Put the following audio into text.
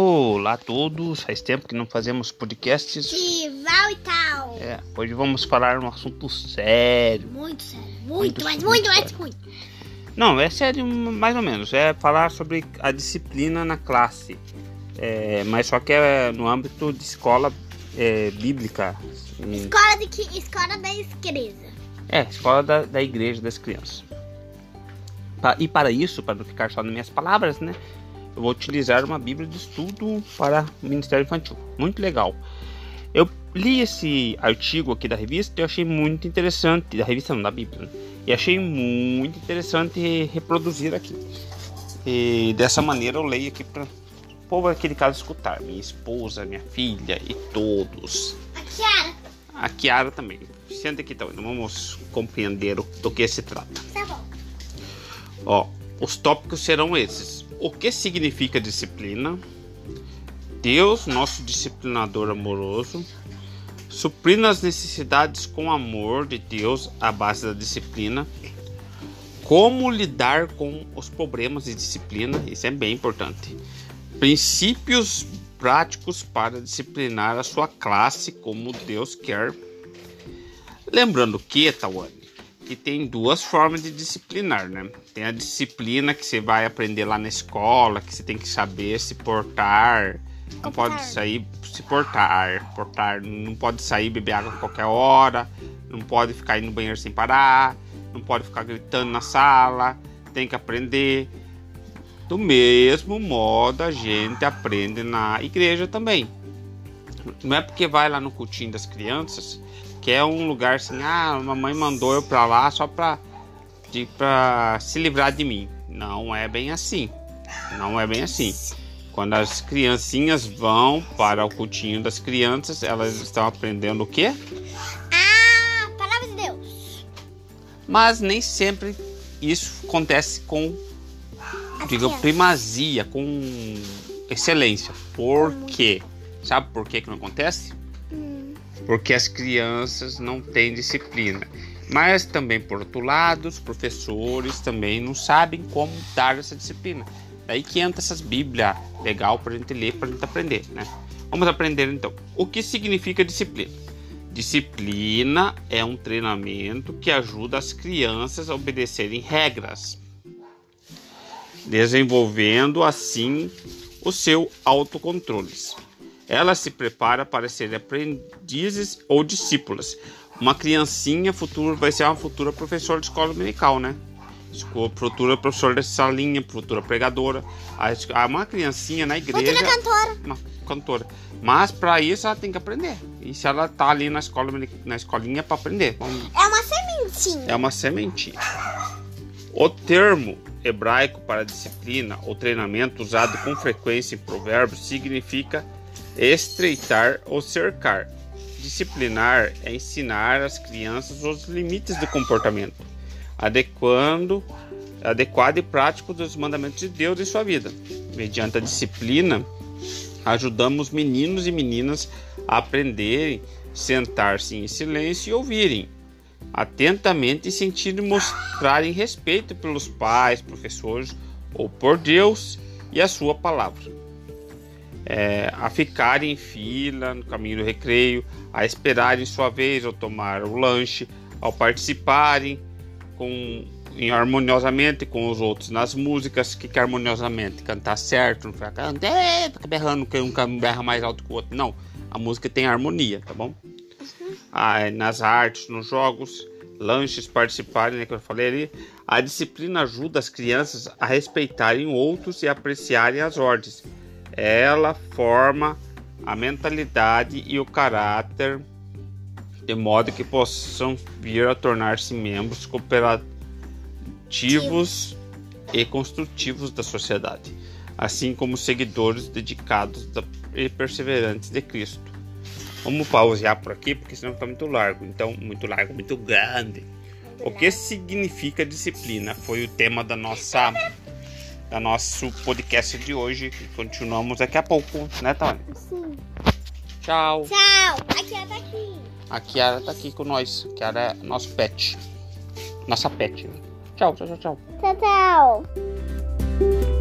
Olá a todos, faz tempo que não fazemos podcasts. Rival e tal. É, hoje vamos falar um assunto sério. Muito sério. Muito, Muito, mas muito muito, mais sério. muito. Não, é sério mais ou menos. É falar sobre a disciplina na classe. É, mas só que é no âmbito de escola é, bíblica. Escola, de que, escola da igreja. É, escola da, da igreja das crianças. E para isso, para não ficar só nas minhas palavras, né? Eu vou utilizar uma Bíblia de estudo para o Ministério Infantil. Muito legal. Eu li esse artigo aqui da revista e achei muito interessante. Da revista não, da Bíblia. Né? E achei muito interessante reproduzir aqui. E dessa maneira eu leio aqui para o povo aqui de casa escutar. Minha esposa, minha filha e todos. A Kiara. A Kiara também. Senta aqui então, vamos compreender do que se trata. Tá bom. Ó, os tópicos serão esses: o que significa disciplina? Deus, nosso disciplinador amoroso, suprindo as necessidades com amor de Deus à base da disciplina. Como lidar com os problemas de disciplina? Isso é bem importante. Princípios práticos para disciplinar a sua classe como Deus quer. Lembrando que, Tawane, que tem duas formas de disciplinar, né? Tem a disciplina que você vai aprender lá na escola, que você tem que saber se portar, não pode sair se portar, portar, não pode sair beber água a qualquer hora, não pode ficar indo no banheiro sem parar, não pode ficar gritando na sala, tem que aprender. Do mesmo modo a gente aprende na igreja também. Não é porque vai lá no cultinho das crianças que é um lugar assim, ah, a mamãe mandou eu pra lá só pra, de, pra se livrar de mim. Não é bem assim. Não é bem assim. Quando as criancinhas vão para o cultinho das crianças, elas estão aprendendo o quê? Ah, palavra de Deus. Mas nem sempre isso acontece com, diga, crianças. primazia, com excelência. Por quê? Sabe por que, que não acontece? Hum, porque as crianças não têm disciplina. Mas também, por outro lado, os professores também não sabem como dar essa disciplina. Daí que entra essas bíblias legal para a gente ler, para a gente aprender, né? Vamos aprender então. O que significa disciplina? Disciplina é um treinamento que ajuda as crianças a obedecerem regras, desenvolvendo assim o seu autocontrole. Ela se prepara para ser aprendizes ou discípulas. Uma criancinha futuro vai ser uma futura professora de escola dominical, né? Futura professora de salinha, futura pregadora. A es- a- Uma criancinha na igreja. Futura cantora. Uma cantora. Mas para isso ela tem que aprender. E se ela tá ali na escola na escolinha é para aprender. Vamos- É uma sementinha. é uma sementinha. O termo hebraico para disciplina ou treinamento usado com frequência em provérbios significa estreitar ou cercar. Disciplinar é ensinar às crianças os limites do comportamento, adequando, adequado e prático dos mandamentos de Deus em sua vida. Mediante a disciplina, ajudamos meninos e meninas a aprenderem, sentar-se em silêncio e ouvirem atentamente e sentir mostrarem respeito pelos pais, professores ou por Deus e a sua palavra. É, a ficarem em fila no caminho do recreio, a esperarem sua vez ao tomar o lanche, ao participarem com, em harmoniosamente com os outros nas músicas, que, que é harmoniosamente cantar certo, não ficar ficar berrando, que um berra mais alto que o outro. Não, a música tem harmonia, tá bom? Ah, nas artes, nos jogos, lanches, participarem, né, que eu falei ali. A disciplina ajuda as crianças a respeitarem outros e apreciarem as ordens. Ela forma a mentalidade e o caráter de modo que possam vir a tornar-se membros cooperativos e construtivos da sociedade, assim como seguidores dedicados e perseverantes de Cristo. Vamos pausear por aqui, porque senão está muito largo. Então, muito largo, muito grande. O que significa disciplina? Foi o tema da nossa, da nosso podcast de hoje. Continuamos daqui a pouco, né, Tony? Sim. Tchau. Tchau. Aqui é daqui. A Kiara tá aqui com nós. A Kiara é nosso pet. Nossa pet. né? Tchau, tchau, tchau, tchau. Tchau, tchau.